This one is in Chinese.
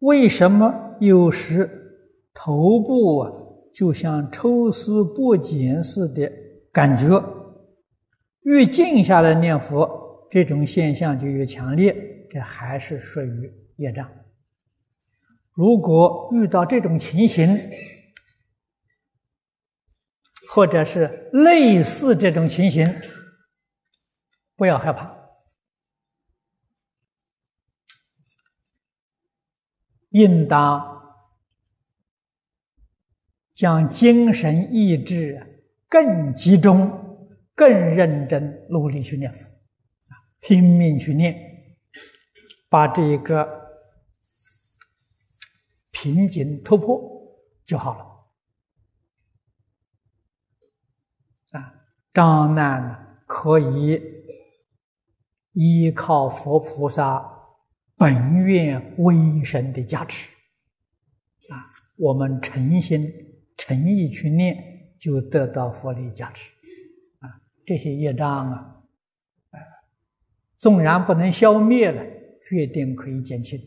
为什么有时头部啊，就像抽丝剥茧似的感觉？越静下来念佛，这种现象就越强烈，这还是属于业障。如果遇到这种情形，或者是类似这种情形，不要害怕。应当将精神意志更集中、更认真、努力去念佛，啊，拼命去念，把这个瓶颈突破就好了。啊，障难可以依靠佛菩萨。本愿威神的加持，啊，我们诚心诚意去念，就得到佛力加持，啊，这些业障啊，纵然不能消灭了，决定可以减轻。